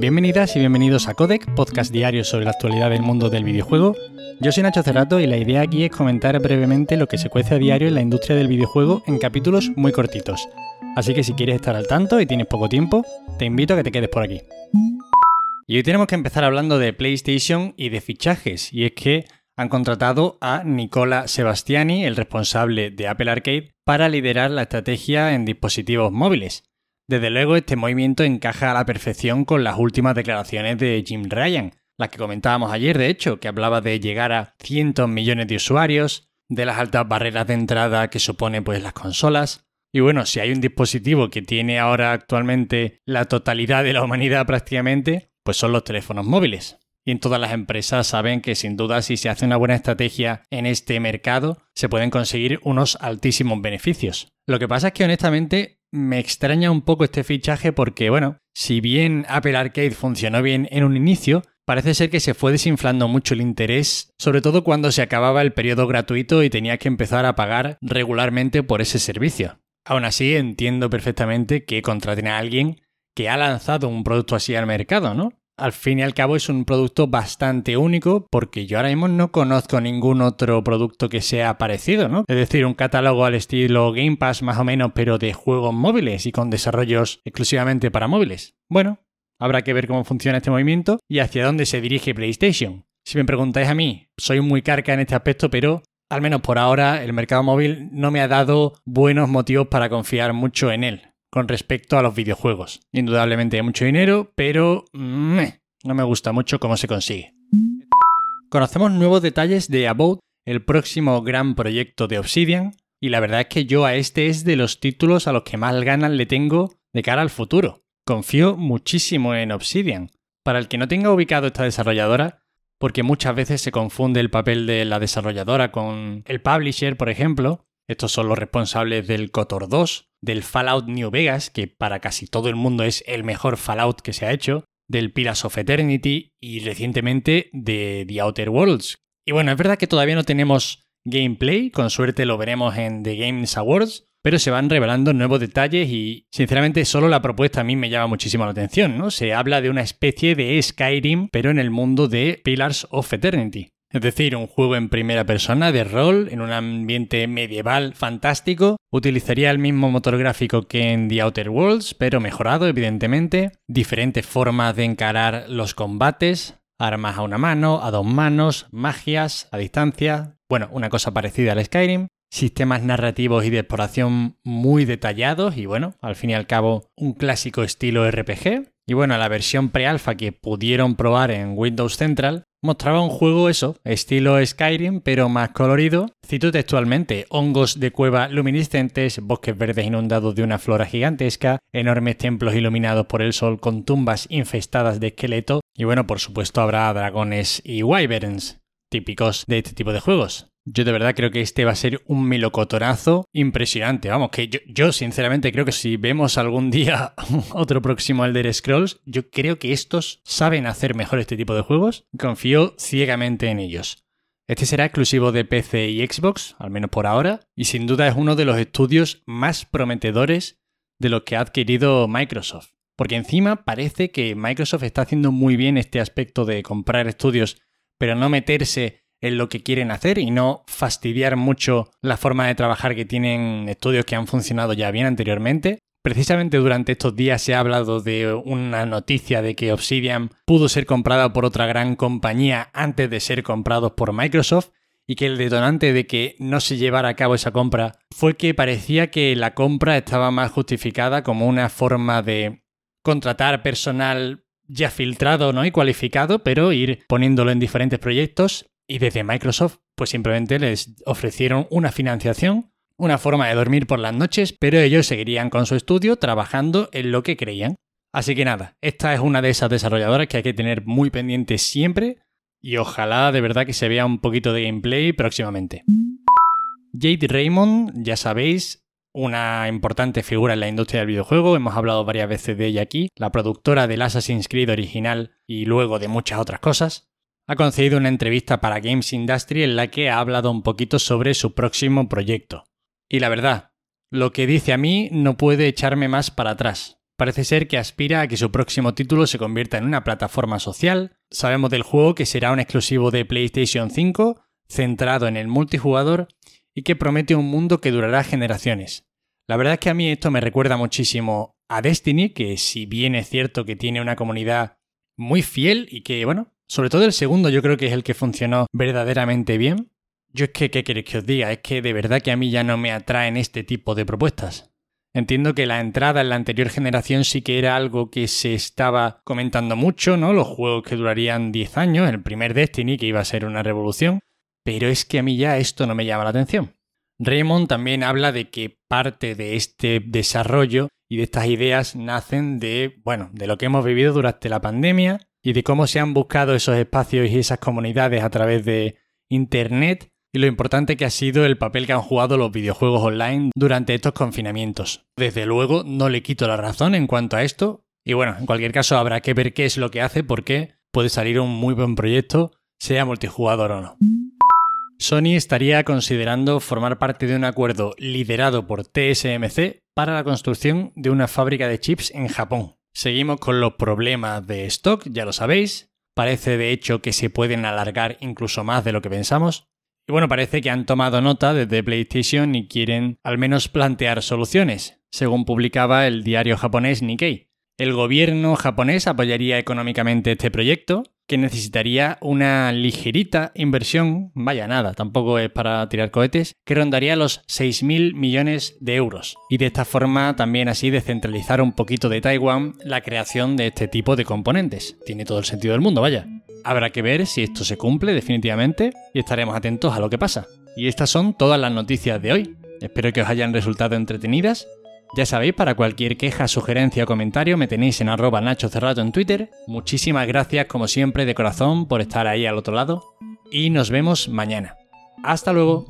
Bienvenidas y bienvenidos a Codec, podcast diario sobre la actualidad del mundo del videojuego. Yo soy Nacho Cerrato y la idea aquí es comentar brevemente lo que se cuece a diario en la industria del videojuego en capítulos muy cortitos. Así que si quieres estar al tanto y tienes poco tiempo, te invito a que te quedes por aquí. Y hoy tenemos que empezar hablando de PlayStation y de fichajes, y es que han contratado a Nicola Sebastiani, el responsable de Apple Arcade, para liderar la estrategia en dispositivos móviles. Desde luego, este movimiento encaja a la perfección con las últimas declaraciones de Jim Ryan, las que comentábamos ayer, de hecho, que hablaba de llegar a cientos millones de usuarios, de las altas barreras de entrada que supone pues las consolas. Y bueno, si hay un dispositivo que tiene ahora actualmente la totalidad de la humanidad prácticamente, pues son los teléfonos móviles. Y en todas las empresas saben que sin duda si se hace una buena estrategia en este mercado, se pueden conseguir unos altísimos beneficios. Lo que pasa es que honestamente me extraña un poco este fichaje porque, bueno, si bien Apple Arcade funcionó bien en un inicio, parece ser que se fue desinflando mucho el interés, sobre todo cuando se acababa el periodo gratuito y tenía que empezar a pagar regularmente por ese servicio. Aún así, entiendo perfectamente que contraten a alguien que ha lanzado un producto así al mercado, ¿no? Al fin y al cabo es un producto bastante único porque yo ahora mismo no conozco ningún otro producto que sea parecido, ¿no? Es decir, un catálogo al estilo Game Pass más o menos, pero de juegos móviles y con desarrollos exclusivamente para móviles. Bueno, habrá que ver cómo funciona este movimiento y hacia dónde se dirige PlayStation. Si me preguntáis a mí, soy muy carca en este aspecto, pero al menos por ahora el mercado móvil no me ha dado buenos motivos para confiar mucho en él con respecto a los videojuegos. Indudablemente hay mucho dinero, pero no me gusta mucho cómo se consigue. Conocemos nuevos detalles de About, el próximo gran proyecto de Obsidian, y la verdad es que yo a este es de los títulos a los que más ganas le tengo de cara al futuro. Confío muchísimo en Obsidian. Para el que no tenga ubicado esta desarrolladora, porque muchas veces se confunde el papel de la desarrolladora con el publisher, por ejemplo, estos son los responsables del KOTOR 2, del Fallout New Vegas, que para casi todo el mundo es el mejor Fallout que se ha hecho, del Pillars of Eternity y recientemente de The Outer Worlds. Y bueno, es verdad que todavía no tenemos gameplay, con suerte lo veremos en The Games Awards, pero se van revelando nuevos detalles y sinceramente solo la propuesta a mí me llama muchísimo la atención, ¿no? Se habla de una especie de Skyrim, pero en el mundo de Pillars of Eternity. Es decir, un juego en primera persona de rol en un ambiente medieval fantástico. Utilizaría el mismo motor gráfico que en The Outer Worlds, pero mejorado, evidentemente. Diferentes formas de encarar los combates. Armas a una mano, a dos manos, magias, a distancia. Bueno, una cosa parecida al Skyrim. Sistemas narrativos y de exploración muy detallados y bueno, al fin y al cabo, un clásico estilo RPG. Y bueno, la versión pre-alpha que pudieron probar en Windows Central mostraba un juego eso, estilo Skyrim, pero más colorido. Cito textualmente, hongos de cueva luminiscentes, bosques verdes inundados de una flora gigantesca, enormes templos iluminados por el sol con tumbas infestadas de esqueletos, y bueno, por supuesto habrá dragones y wyverns, típicos de este tipo de juegos. Yo de verdad creo que este va a ser un melocotonazo impresionante. Vamos, que yo, sinceramente creo que si vemos algún día otro próximo Elder Scrolls, yo creo que estos saben hacer mejor este tipo de juegos. Confío ciegamente en ellos. Este será exclusivo de PC y Xbox, al menos por ahora, y sin duda es uno de los estudios más prometedores de los que ha adquirido Microsoft. Porque encima parece que Microsoft está haciendo muy bien este aspecto de comprar estudios, pero no meterse en lo que quieren hacer y no fastidiar mucho la forma de trabajar que tienen estudios que han funcionado ya bien anteriormente. Precisamente durante estos días se ha hablado de una noticia de que Obsidian pudo ser comprada por otra gran compañía antes de ser comprados por Microsoft y que el detonante de que no se llevara a cabo esa compra fue que parecía que la compra estaba más justificada como una forma de contratar personal ya filtrado ¿no? y cualificado, pero ir poniéndolo en diferentes proyectos y desde Microsoft, pues simplemente les ofrecieron una financiación, una forma de dormir por las noches, pero ellos seguirían con su estudio trabajando en lo que creían. Así que nada, esta es una de esas desarrolladoras que hay que tener muy pendiente siempre y ojalá de verdad que se vea un poquito de gameplay próximamente. Jade Raymond, ya sabéis, una importante figura en la industria del videojuego, hemos hablado varias veces de ella aquí, la productora del Assassin's Creed original y luego de muchas otras cosas ha concedido una entrevista para Games Industry en la que ha hablado un poquito sobre su próximo proyecto. Y la verdad, lo que dice a mí no puede echarme más para atrás. Parece ser que aspira a que su próximo título se convierta en una plataforma social. Sabemos del juego que será un exclusivo de PlayStation 5, centrado en el multijugador y que promete un mundo que durará generaciones. La verdad es que a mí esto me recuerda muchísimo a Destiny, que si bien es cierto que tiene una comunidad muy fiel y que, bueno, sobre todo el segundo yo creo que es el que funcionó verdaderamente bien. Yo es que, ¿qué queréis que os diga? Es que de verdad que a mí ya no me atraen este tipo de propuestas. Entiendo que la entrada en la anterior generación sí que era algo que se estaba comentando mucho, ¿no? Los juegos que durarían 10 años, el primer Destiny que iba a ser una revolución, pero es que a mí ya esto no me llama la atención. Raymond también habla de que parte de este desarrollo y de estas ideas nacen de, bueno, de lo que hemos vivido durante la pandemia y de cómo se han buscado esos espacios y esas comunidades a través de Internet y lo importante que ha sido el papel que han jugado los videojuegos online durante estos confinamientos. Desde luego, no le quito la razón en cuanto a esto, y bueno, en cualquier caso habrá que ver qué es lo que hace porque puede salir un muy buen proyecto, sea multijugador o no. Sony estaría considerando formar parte de un acuerdo liderado por TSMC para la construcción de una fábrica de chips en Japón. Seguimos con los problemas de stock, ya lo sabéis. Parece de hecho que se pueden alargar incluso más de lo que pensamos. Y bueno, parece que han tomado nota desde PlayStation y quieren al menos plantear soluciones, según publicaba el diario japonés Nikkei. El gobierno japonés apoyaría económicamente este proyecto, que necesitaría una ligerita inversión, vaya nada, tampoco es para tirar cohetes, que rondaría los 6.000 millones de euros. Y de esta forma también así descentralizar un poquito de Taiwán la creación de este tipo de componentes. Tiene todo el sentido del mundo, vaya. Habrá que ver si esto se cumple definitivamente y estaremos atentos a lo que pasa. Y estas son todas las noticias de hoy. Espero que os hayan resultado entretenidas ya sabéis, para cualquier queja, sugerencia o comentario me tenéis en arroba Nacho Cerrato en Twitter. Muchísimas gracias como siempre de corazón por estar ahí al otro lado y nos vemos mañana. Hasta luego.